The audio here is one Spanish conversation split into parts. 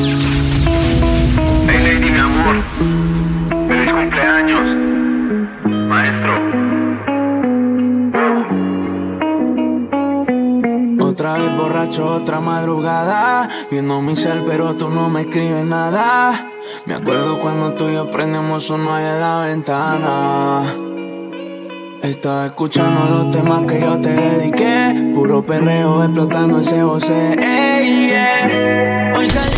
Hey Lady, mi amor. Feliz cumpleaños. Maestro. Otra vez borracho, otra madrugada. Viendo mi cel, pero tú no me escribes nada. Me acuerdo cuando tú y yo prendemos uno ahí en la ventana. Estaba escuchando los temas que yo te dediqué. Puro perreo explotando ese José. Yeah. Hoy salí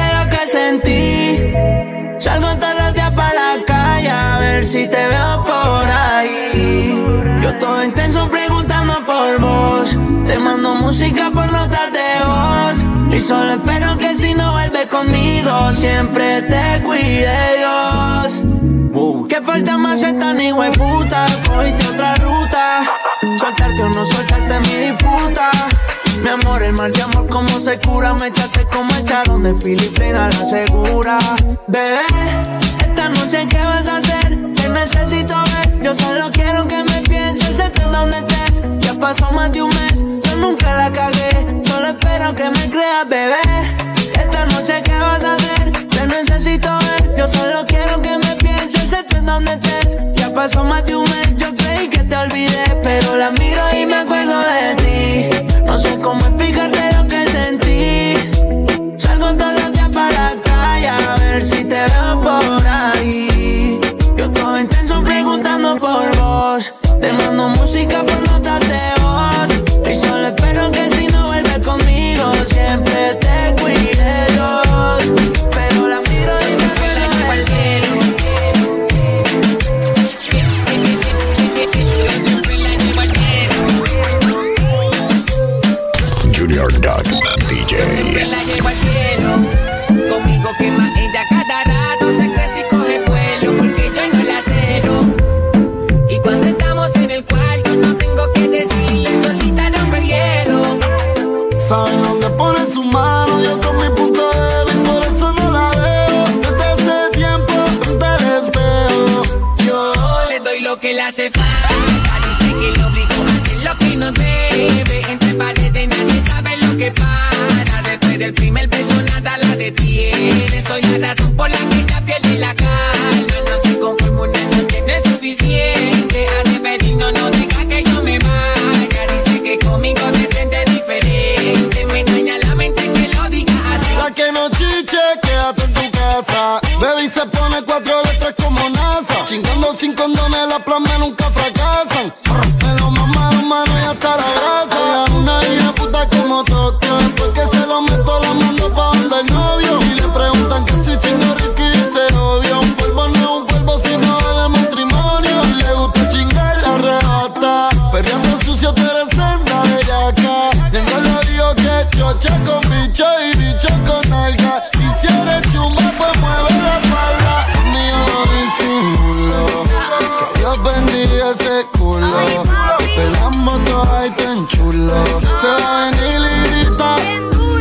música por notas de voz. Y solo espero que si no vuelves conmigo, siempre te cuide Dios. Que falta más esta ni puta. Cogiste otra ruta. Soltarte o no soltarte mi disputa. Mi amor, el mal de amor, como se cura. Me echaste como echaron de Filipina la segura. Bebé, esta noche, ¿qué vas a hacer? Te necesito ver. Yo solo quiero que me pienses, estés donde estés. Ya pasó más de un mes, yo nunca la cagué. Solo espero que me creas, bebé. Esta noche, ¿qué vas a hacer? Te necesito ver. Yo solo quiero que me pienses, estés donde estés. Ya pasó más de un mes, yo creí que te olvidé. Pero la miro y me acuerdo de ti. No sé cómo explicarte detiene. Soy la razón por la tan chulo. Se va a venir lirita.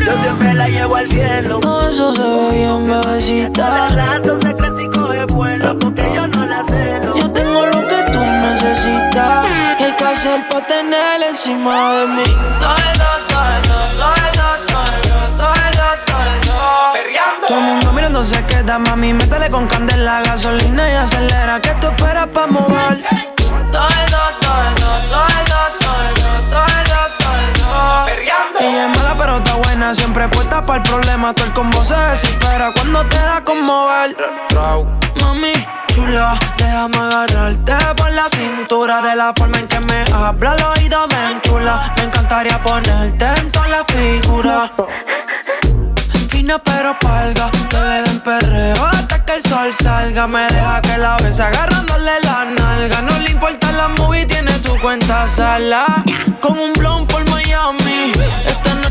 Yo siempre la llevo al cielo. Todo eso se ve bien, bebecita. Cada rato se crece y coge vuelo porque yo no la celo. Yo tengo lo que tú necesitas. ¿Qué hay que hacer para tener encima de mí? Todo eso, todo eso, todo eso, todo eso, todo eso, todo eso. Todo el mundo mirando se queda, mami. Métele con candela, gasolina y acelera. ¿Qué tú esperas para mover? Todo eso, todo eso, todo eso, Ella es mala, pero está buena. Siempre puesta para el problema. Todo el combo se desespera cuando te da con mover. Mami, chula, déjame agarrarte por la cintura De la forma en que me habla al oído me enchula Me encantaría ponerte en toda la figura Fina pero palga, que le den perreo hasta que el sol salga Me deja que la bese agarrándole la nalga No le importa la movie, tiene su cuenta sala Con un blon por Miami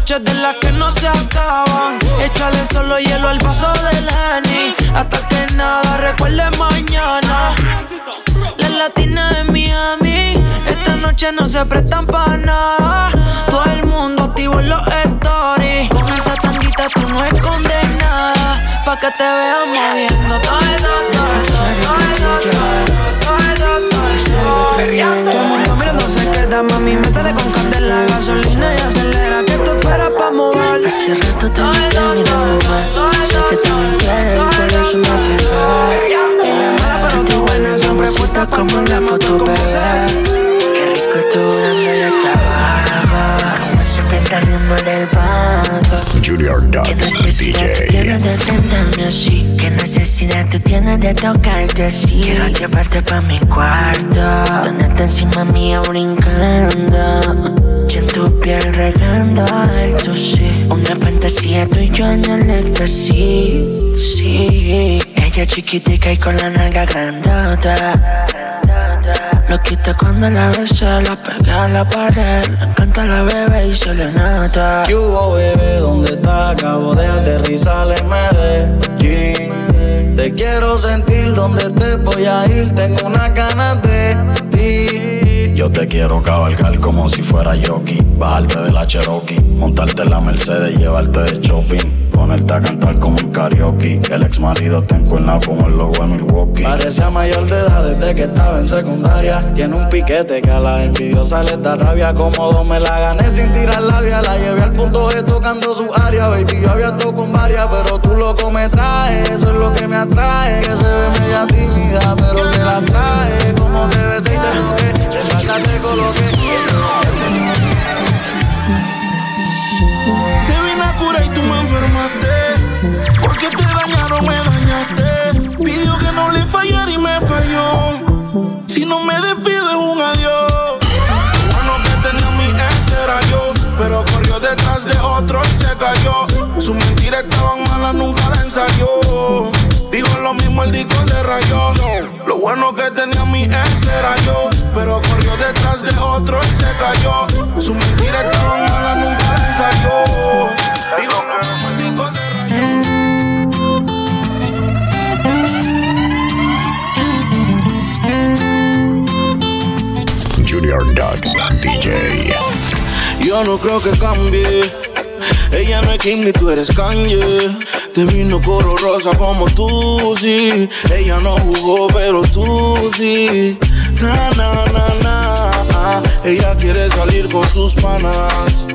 noches de las que no se acaban. Échale solo hielo al vaso del Henny. Hasta que nada recuerde mañana. Las latinas de Miami. Esta noche no se prestan para nada. Todo el mundo activo en los stories. Con esa tanguita tú no escondes nada. Pa' que te vean moviendo todo eso, todo todo todo todo todo todo todo todo todo todo todo todo todo todo todo todo todo esperas pa' mover. Hace rato te mirando mal. Sé que te quieres y por eso es mala, pero tú buena. Siempre puesta como la foto, bebé. Qué rico tú dándole tabaco. Como prende el ritmo del banco. Junior Duck ¿Qué necesidad tú DJ. tienes de tentarme así? ¿Qué necesidad tú tienes de tocarte así? Quiero llevarte pa' mi cuarto Tenerte encima mía brincando sí Una fantasía tú y yo en el éxtasis Sí Ella chiquitica y con la nalga grandota lo quita cuando la besa, la pega a la pared. Le encanta la bebé y se le nota. ¿Qué hubo, bebé? ¿Dónde está? Acabo de aterrizar en Medellín. Te quiero sentir donde te voy a ir. Tengo una ganas de ti. Yo te quiero cabalgar como si fuera jockey. Bajarte de la Cherokee, montarte en la Mercedes, llevarte de shopping. Ponerte a cantar como un karaoke. El ex marido te encuentra como el logo de Milwaukee. Parecía mayor de edad desde que estaba en secundaria. Tiene un piquete que a la envidiosa le da rabia. Cómodo me la gané sin tirar labia. La llevé al punto de tocando su área. Baby, yo había tocado con varias, pero tú loco me traes. Eso es lo que me atrae. Que se ve media tímida, pero se la trae. Cayó. Sus mentiras estaban malas, nunca la ensayó. Digo lo mismo, el disco se rayó. Lo bueno que tenía mi ex era yo. Pero corrió detrás de otro y se cayó. Sus mentiras estaban malas, nunca la ensayó. Digo lo mismo, el disco se rayó. Junior Duck DJ. Yo no creo que cambie. Ella no es Kim ni tú eres Kanye. Te vino coro rosa como tú, sí. Ella no jugó, pero tú sí. Na, na, na, na. Ella quiere salir con sus panas.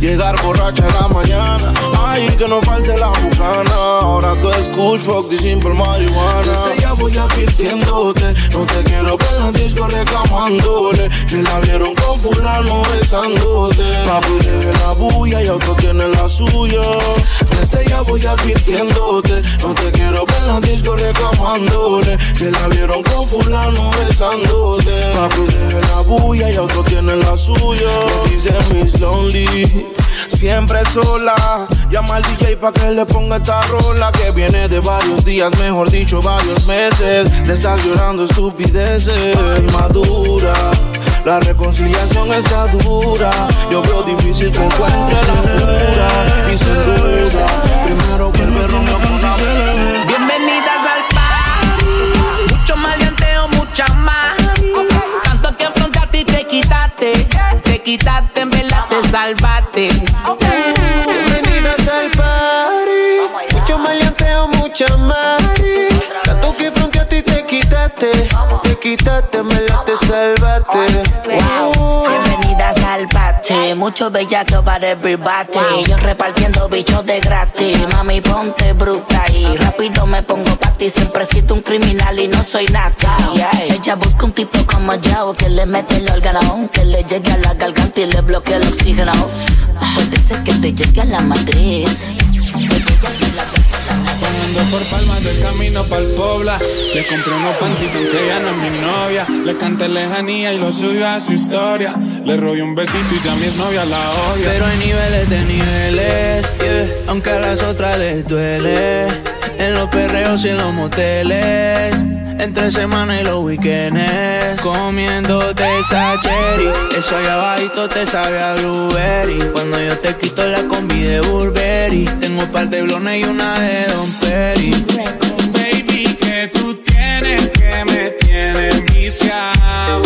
Llegar borracha en la mañana. Ay, que no falte la bucana. Ahora tú escuchas fuck the simple marihuana. Desde ya voy advirtiéndote. No te quiero ver en la disco reclamándole. Que la vieron con fulano besándote. Papi debe la bulla y otro tiene la suya. Desde ya voy advirtiéndote. No te quiero ver en la disco reclamándole. Que la vieron con fulano besándote. Papi debe la bulla y otro tiene la suya. Me dice Miss Lonely. Siempre sola, llama al DJ pa' que le ponga esta rola Que viene de varios días, mejor dicho varios meses De estar llorando estupideces Madura, la reconciliación está dura Yo veo difícil que encuentre la cura Y sin duda, primero que me rompa con la Bienvenidas al party. Mucho maleanteo, mucha más. Tanto que afrontaste y te quitaste. Te quitaste, en verdad te salvaste. Te quitaste, me la te salvaste. Wow. Bienvenidas al party, mucho bellaco para everybody. Yo repartiendo bichos de gratis. Mami, ponte bruta y rápido me pongo pa' ti. Siempre siento un criminal y no soy nada. Yeah. Ella busca un tipo como yo que le mete el órgano, que le llegue a la garganta y le bloquee el oxígeno. Puede ser que te llegue a la matriz. Caminando por palmas del camino pa'l pobla Le compré unos panties aunque ella no es mi novia. Le canté lejanía y lo subió a su historia. Le robé un besito y ya mi novia la odia. Pero hay niveles de niveles, aunque a las otras les duele. En los perreos y en los moteles, entre semana y los weekends comiéndote esa cherry. Eso allá abajito te sabe a blueberry. Cuando yo te quito la combi de Burberry, tengo un par de blones y una de Don Perry. Baby, que tú tienes que me tienes viciado.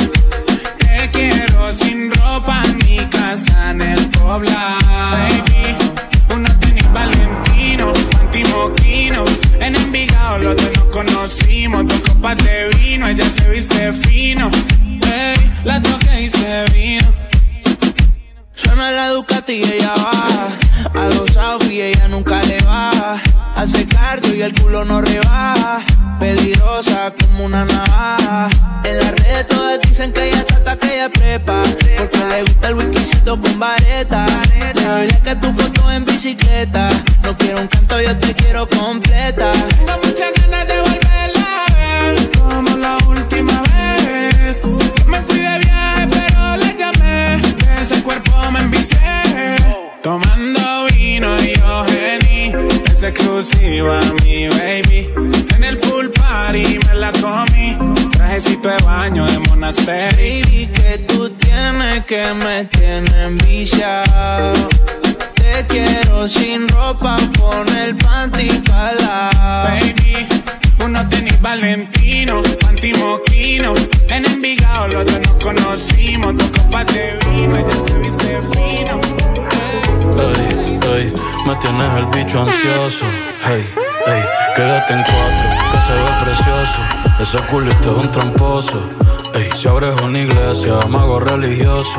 Te quiero sin ropa ni casa en el poblado. Viste fino. Ey, la toqué y se vino. Suena la Ducati y ella va. A los y ella nunca le baja. Hace cardio y el culo no rebaja. Peligrosa como una navaja. En las redes todas dicen que ella salta, que ella prepa. Porque le gusta el whiskycito con vareta. Le que tu foto en bicicleta. No quiero un canto, yo te quiero completa. Exclusiva mi baby. En el pool party me la comí. Trajecito de baño de monasterio. Baby, que tú tienes que me tienen viciado. Te quiero sin ropa, con el panty para Baby, uno tenis Valentino, panty moquino. En Envigado los dos nos conocimos. Dos copas de vino, ella se viste fino. Ey, ey, me tienes el bicho ansioso. Hey, hey, quédate en cuatro, que se ve precioso. Ese culito es un tramposo. Ey, si abres una iglesia, mago religioso.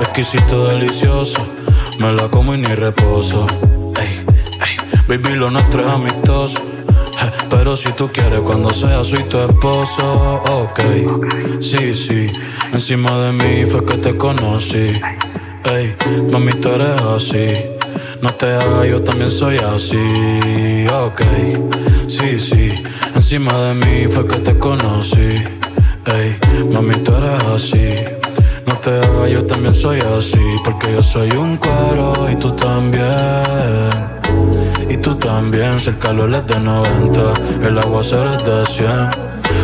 Exquisito, delicioso. Me la como y ni reposo. Ey, ey, baby, lo nuestro es amistoso. Pero si tú quieres cuando sea soy tu esposo, ok. Sí, sí, encima de mí fue que te conocí. Ey, mami, tú eres así. No te hagas, yo también soy así. Ok, sí, sí. Encima de mí fue que te conocí. Ey, mami, tú eres así. No te hagas, yo también soy así. Porque yo soy un cuero y tú también. Y tú también, si el calor es de 90, el agua es de 100.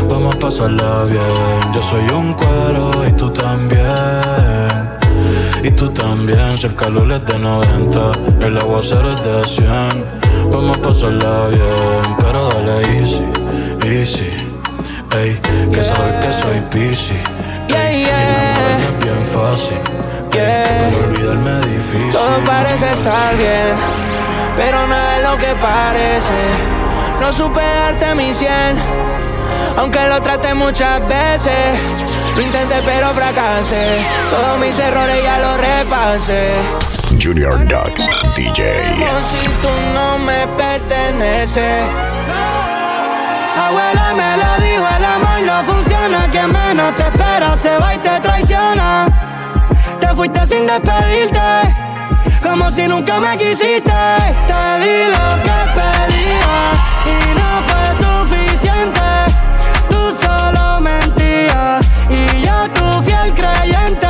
Vamos a pasarla bien. Yo soy un cuero y tú también. Y tú también, si el calor es de 90, el agua es de 100. Vamos a pasarla bien, pero dale easy, easy. Ey, que sabes que soy busy. Yeah, Y es bien fácil. Yeah. Pero olvidarme es difícil. Todo parece estar bien, pero nada es lo que parece. No supe darte mi cien, aunque lo traté muchas veces. Lo intenté pero fracasé, todos mis errores ya los repasé. Junior Duck DJ. Como si tú no me perteneces. Abuela me lo dijo, el amor no funciona. Quien menos te espera se va y te traiciona. Te fuiste sin despedirte, como si nunca me quisiste. Te di lo que pedía y no fue suficiente. Tú solo mentías y yo tu fiel creyente.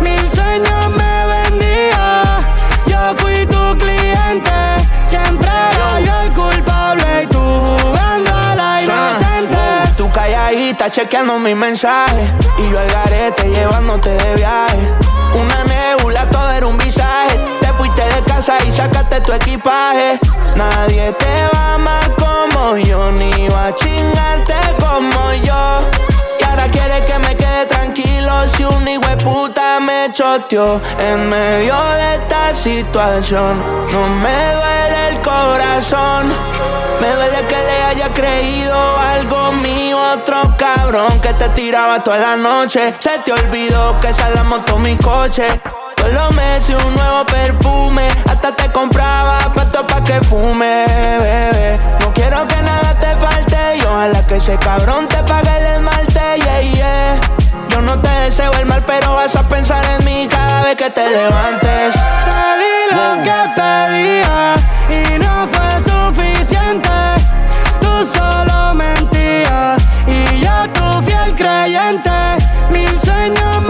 Mis sueños me vendía, yo fui tu cliente. Siempre era yo el culpable y tú jugando a la inocente. Tú calladita chequeando mis mensajes Y yo al garete llevándote de viaje Una nebula, todo era un visaje casa y sacaste tu equipaje Nadie te va amar como yo Ni va a chingarte como yo Y ahora quieres que me quede tranquilo Si un hijo de puta me choteó En medio de esta situación No me duele el corazón me duele que le haya creído algo mío, otro cabrón que te tiraba toda la noche. Se te olvidó que esa la moto mi coche. Todos los meses un nuevo perfume, hasta te compraba pato pa' que fume, bebé. No quiero que nada te falte y ojalá que ese cabrón te pague el esmalte, yeah, yeah. Yo no te deseo el mal, pero vas a pensar en mí cada vez que te levantes. Te di lo que pedía y no fue suficiente. Tú solo mentías y yo tu fiel creyente. Mis sueños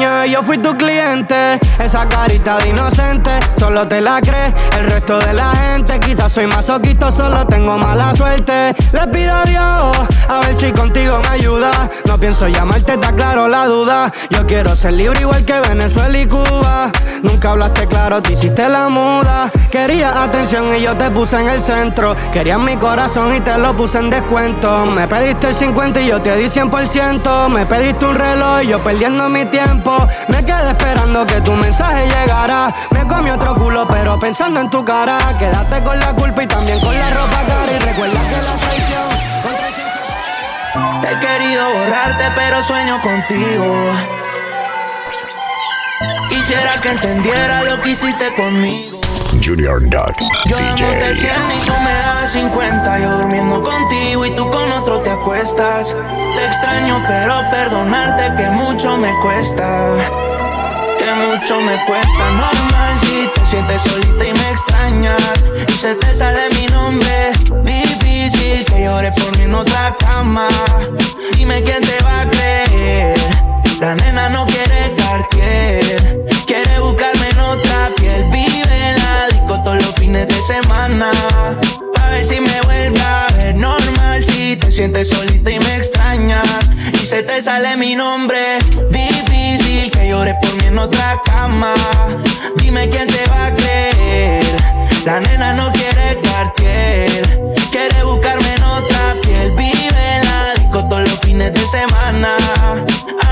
yo fui tu cliente. Esa carita de inocente, solo te la crees. El resto de la gente, quizás soy masoquito, solo tengo mala suerte. Le pido a Dios, a ver si contigo me ayuda. No pienso llamarte, está claro la duda. Yo quiero ser libre igual que Venezuela y Cuba. Nunca hablaste claro, te hiciste la muda. Querías atención y yo te puse en el centro. Querías mi corazón y te lo puse en descuento. Me pediste el 50 y yo te di 100%. Me pediste un reloj y yo perdiendo mi tiempo. Me quedé esperando que tu mensaje llegara. Me comí otro culo, pero pensando en tu cara. Quédate con la culpa y también con la ropa cara. Y recuerda que la traición. He querido borrarte, pero sueño contigo. Quisiera que entendiera lo que hiciste conmigo. Junior Duck, Yo DJ. 100 y tú me das 50 Yo durmiendo contigo y tú con otro te acuestas. Te extraño pero perdonarte que mucho me cuesta. Que mucho me cuesta. Normal si te sientes solita y me extrañas. Y se te sale mi nombre. Difícil que llores por mí en otra cama. Dime quién te va a creer La nena no quiere Cartier Quiere buscarme en otra piel. Vive en la disco todos los fines de semana. A ver si me vuelve a ver Normal si te sientes solita y me extrañas. Y se te sale mi nombre Difícil que llores por mí en otra cama. Dime quién te va a creer. La nena no quiere Cartier Quiere buscarme en otra piel. Vive en la disco todos los fines de semana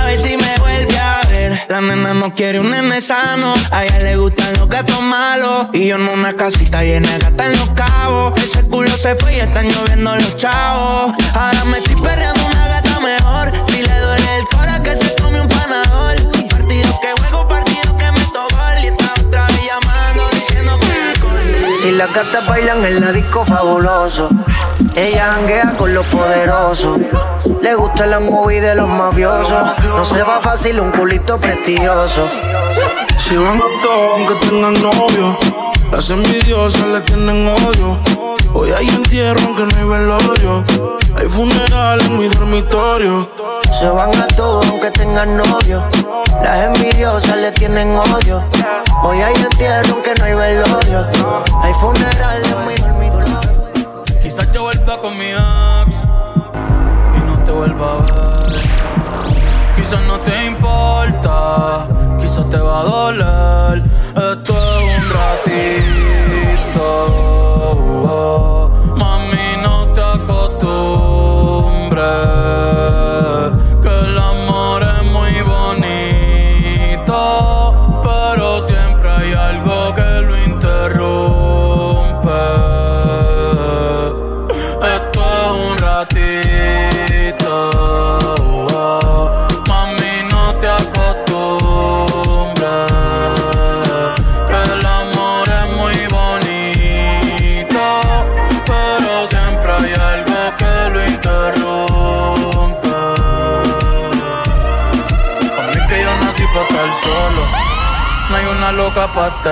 ver si me vuelve a ver. La nena no quiere un nene sano. A ella le gustan los gatos malos. Y yo en una casita llena de gata en los cabos. Ese culo se fue y están lloviendo los chavos. Ahora me estoy perreando una gata mejor. Si le duele el cora que se come un panador. Partido que juego, partido que me gol. Y está otra vez llamando diciendo que acordé. Si las gatas bailan en la disco fabuloso, ella janguea con los poderosos. Le gusta la movie de los mafiosos. No se va fácil un culito prestigioso. Si van a todo aunque tengan novio, las envidiosas le tienen odio. Hoy hay entierro aunque no hay velorio. Hay funeral en mi dormitorio. Se van a todo aunque tengan novio. Las envidiosas le tienen odio. Hoy hay entierro aunque no hay velorio. Hay funeral en mi dormitorio. No te vuelva a ver. Quizás no te importa, quizás te va a doler. Esto es un ratito.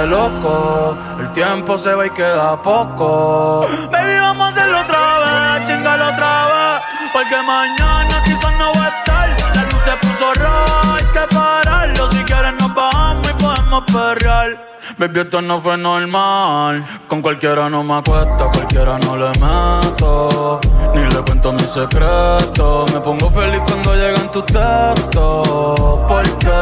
Loco. El tiempo se va y queda poco. Baby, vamos a hacerlo otra vez, chingalo otra vez. Porque mañana quizás no va a estar. La luz se puso roja, hay que pararlo. Si quieres nos bajamos y podemos perrear. Baby, esto no fue normal. Con cualquiera no me acuesto, cualquiera no le meto. Ni le cuento mis secretos. Me pongo feliz cuando llegan tus textos. Porque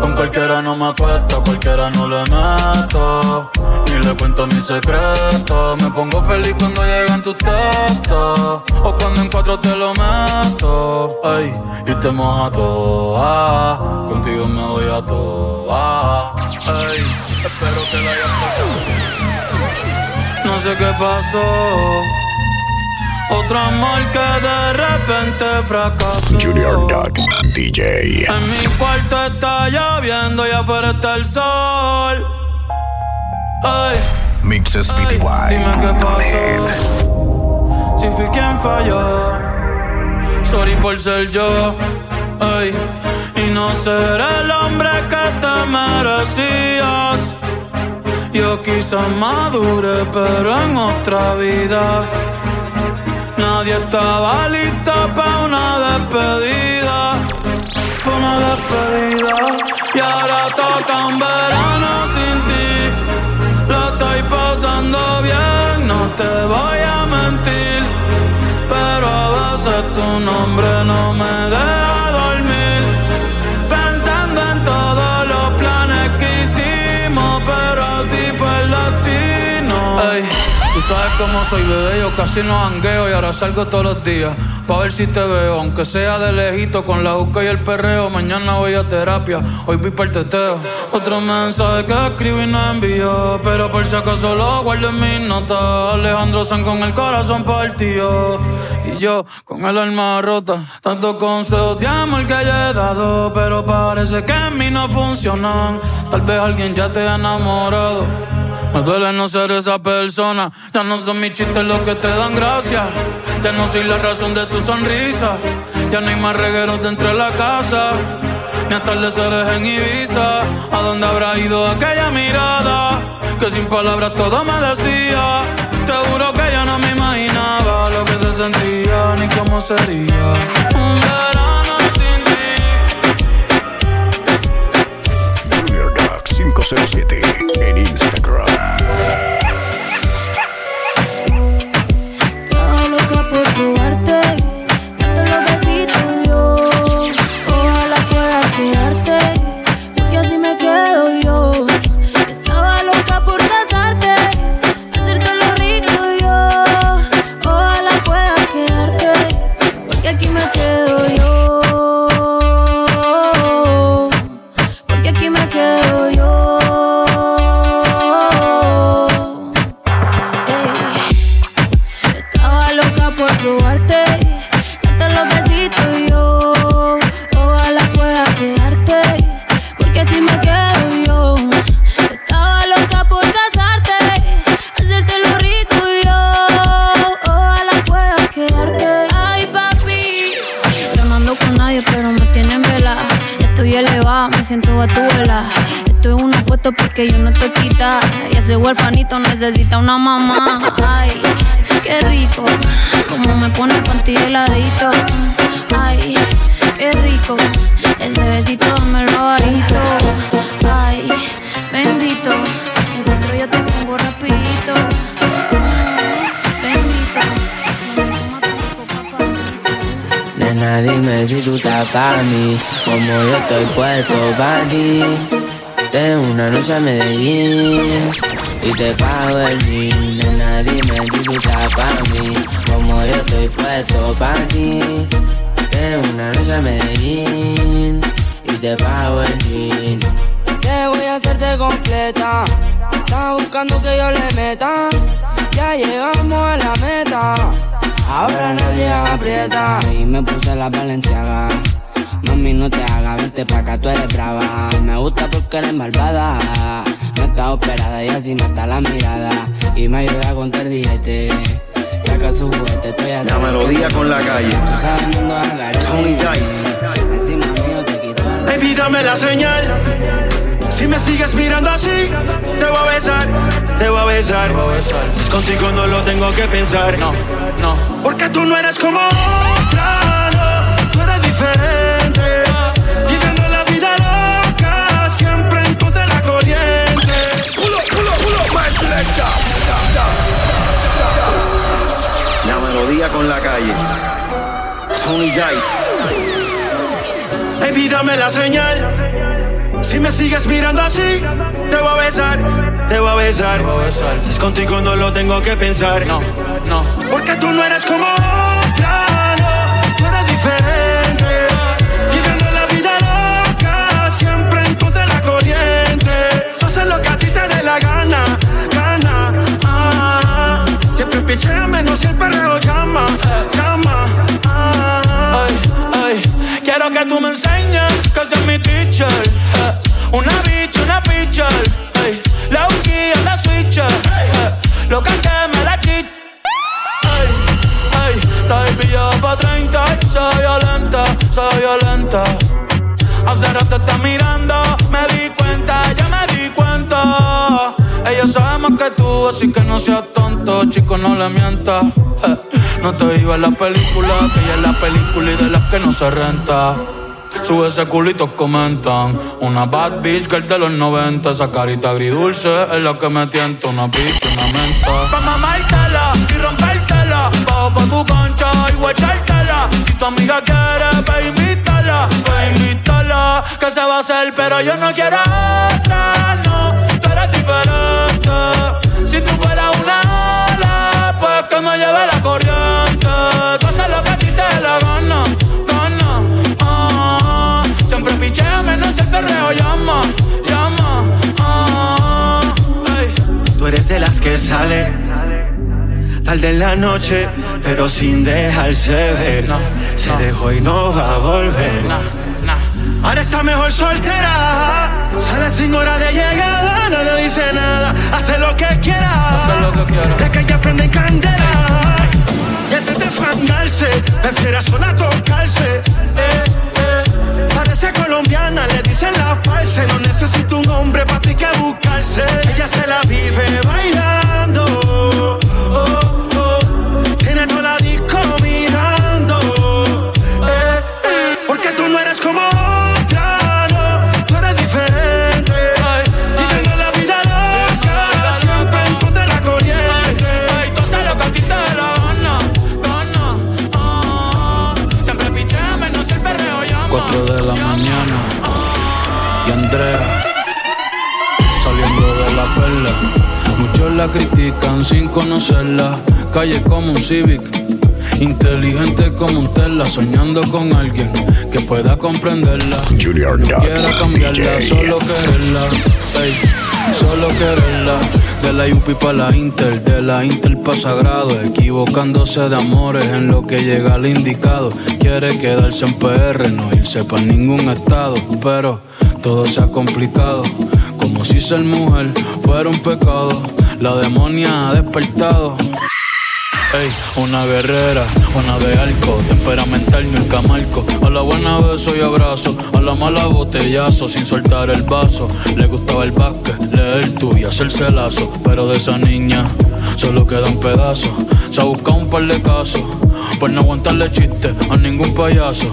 con cualquiera no me acuesto, cualquiera no le meto. Ni le cuento mis secretos. Me pongo feliz cuando llegan tus textos. O cuando en cuatro te lo meto. Ay, y te moja toda. Contigo me voy a toa. Ay, espero que la hayas pasado. No sé qué pasó. Otro amor que de repente fracasó. Junior Duck, DJ. En mi cuarto está lloviendo y afuera está el sol. Ay, Mixes ay, dime qué pasó. Si fui quien falló. Sorry por ser yo. Ay, y no ser el hombre que te merecías. Yo quizás madure, pero en otra vida. Nadie estaba listo para una despedida. Para una despedida. Y ahora toca un verano sin ti. Lo estoy pasando bien, no te voy a mentir. Pero a veces tu nombre no me deja cómo soy, bebé. Yo casi no jangueo y ahora salgo todos los días. pa' ver si te veo. Aunque sea de lejito, con la juca y el perreo. Mañana voy a terapia, hoy vi para el teteo. Otro mensaje que escribí y no envió. Pero por si acaso lo guardo en mis notas. Alejandro San con el corazón partido. Y yo con el alma rota. Tantos consejos de amor que yo he dado. Pero parece que en mí no funcionan. Tal vez alguien ya te ha enamorado. Me duele no ser esa persona. Ya no son mis chistes los que te dan gracia. Ya no soy la razón de tu sonrisa. Ya no hay más regueros dentro de la casa. Ni atardeceres en Ibiza. ¿A dónde habrá ido aquella mirada? Que sin palabras todo me decía. Te juro que yo no me imaginaba lo que se sentía ni cómo sería. Un verano sin ti. Junior Duck 507 en Instagram. Estaba para mí, como yo estoy puesto para ti. Tengo una noche a Medellín y te pago el jean. Nena, dime si tú estás para mí, como yo estoy puesto para ti. Tengo una noche a Medellín y te pago el jean. Te voy a hacerte completa. Estás buscando que yo le meta. Ya llegamos a la meta. Ahora nadie aprieta. Y me puse la valenciaga. Mami, no te hagas, vente pa' acá, tú eres brava. Me gusta porque eres malvada. No está operada y así mata la mirada. Y me ayuda a contar billete. Saca su juguete, estoy así. La melodía con la calle. Tú sabes, no ando Tony Dice. Encima mío te quito el Baby, dame la señal. Si me sigues mirando así, te voy a besar, te voy a besar. Si es contigo no lo tengo que pensar. No, no. Porque tú no eres como otra, no. Tú eres diferente. Señal. Si me sigues mirando así, te voy a besar, te voy a besar. Si es contigo no lo tengo que pensar. No, no. Porque tú no eres como otra, no. Tú eres diferente. Viviendo la vida loca, siempre en contra de la corriente. Hacer lo que a ti te dé la gana, gana. Ah, siempre picheame, no siempre reo llama, llama. Ah. Ay, ay, quiero que tú me enseñes violenta. Hace rato está mirando, me di cuenta, ya me di cuenta. Ella sabe más que tú, así que no seas tonto, chico, no le mientas. No te digo en la película, que ella es la película y de las que no se renta. Sube ese culito, comentan. Una bad bitch girl de los 90. Esa carita agridulce es la que me tienta. Una bitch, una menta. Pa' mamártela y rompértela. Bajo pa' tu concha y guachártela. Si tu amiga quiere, ve otra. Invítala, que se va a hacer, pero yo no quiero otra. No, tú eres diferente. Si tú fueras una ala, pues que me lleve la corriente. Tú haces lo que a ti te la gana, gana. Ah, siempre pichea, menos el perreo llama, llama. Ah, hey. Tú eres de las que sale al de la noche, pero sin dejarse ver. Se dejó y no va a volver. Ahora está mejor soltera. Sale sin hora de llegada, no le dice nada. Hace lo que quiera. De que ella prende candela. Y antes de fandarse, prefiere sola tocarse. Eh, eh. Parece colombiana, le dicen la parce. No necesito un hombre para ti que buscarse. Ella se la vive bailando. Oh. Muchos la critican sin conocerla. Calle como un Civic. Inteligente como un Tesla, soñando con alguien que pueda comprenderla. Junior no quiera cambiarla, solo quererla. solo quererla. De la UP para la Inter, de la Inter para Sagrado. Equivocándose de amores en lo que llega al indicado. Quiere quedarse en PR, no irse para ningún estado. Pero todo se ha complicado si ser mujer fuera un pecado. La demonia ha despertado. Ey, una guerrera, una de arco, temperamental ni el camarco. A la buena beso y abrazo, a la mala botellazo, sin soltar el vaso. Le gustaba el básquet, leer tú y hacerse lazo. Pero de esa niña solo queda un pedazo. Se ha buscado un par de casos, por no aguantarle chiste a ningún payaso.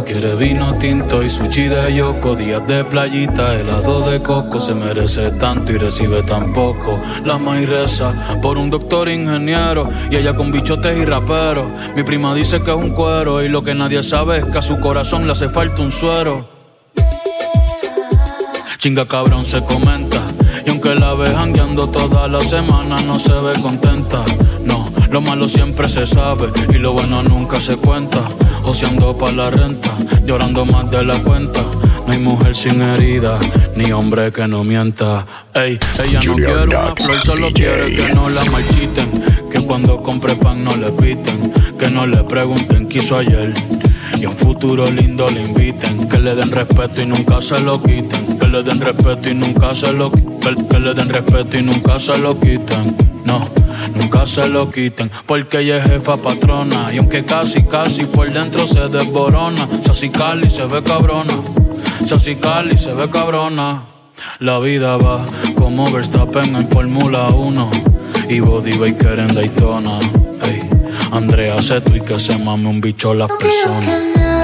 Quiere vino tinto y sushi de yoko, días de playita, helado de coco, se merece tanto y recibe tan poco. La mairesa por un doctor ingeniero y ella con bichotes y raperos. Mi prima dice que es un cuero y lo que nadie sabe es que a su corazón le hace falta un suero. Chinga cabrón se comenta y aunque la ve jangueando toda la semana no se ve contenta. No, lo malo siempre se sabe y lo bueno nunca se cuenta joseando pa' la renta, llorando más de la cuenta. No hay mujer sin herida, ni hombre que no mienta. Ey, ella no quiere una flor, solo quiere que no la marchiten. Que cuando compre pan no le piten, que no le pregunten qué hizo ayer. Y un futuro lindo le inviten, que le den respeto y nunca se lo quiten. Que le den respeto y nunca se lo quiten. Que le den respeto y nunca se lo quiten. No nunca se lo quiten, porque ella es jefa patrona. Y aunque casi, casi por dentro se desborona, Sassy Cali se ve cabrona, Sassy Cali se ve cabrona. La vida va como Verstappen en Fórmula 1 y Body Baker en Daytona. Andrea tú y que se mame un bicho las personas.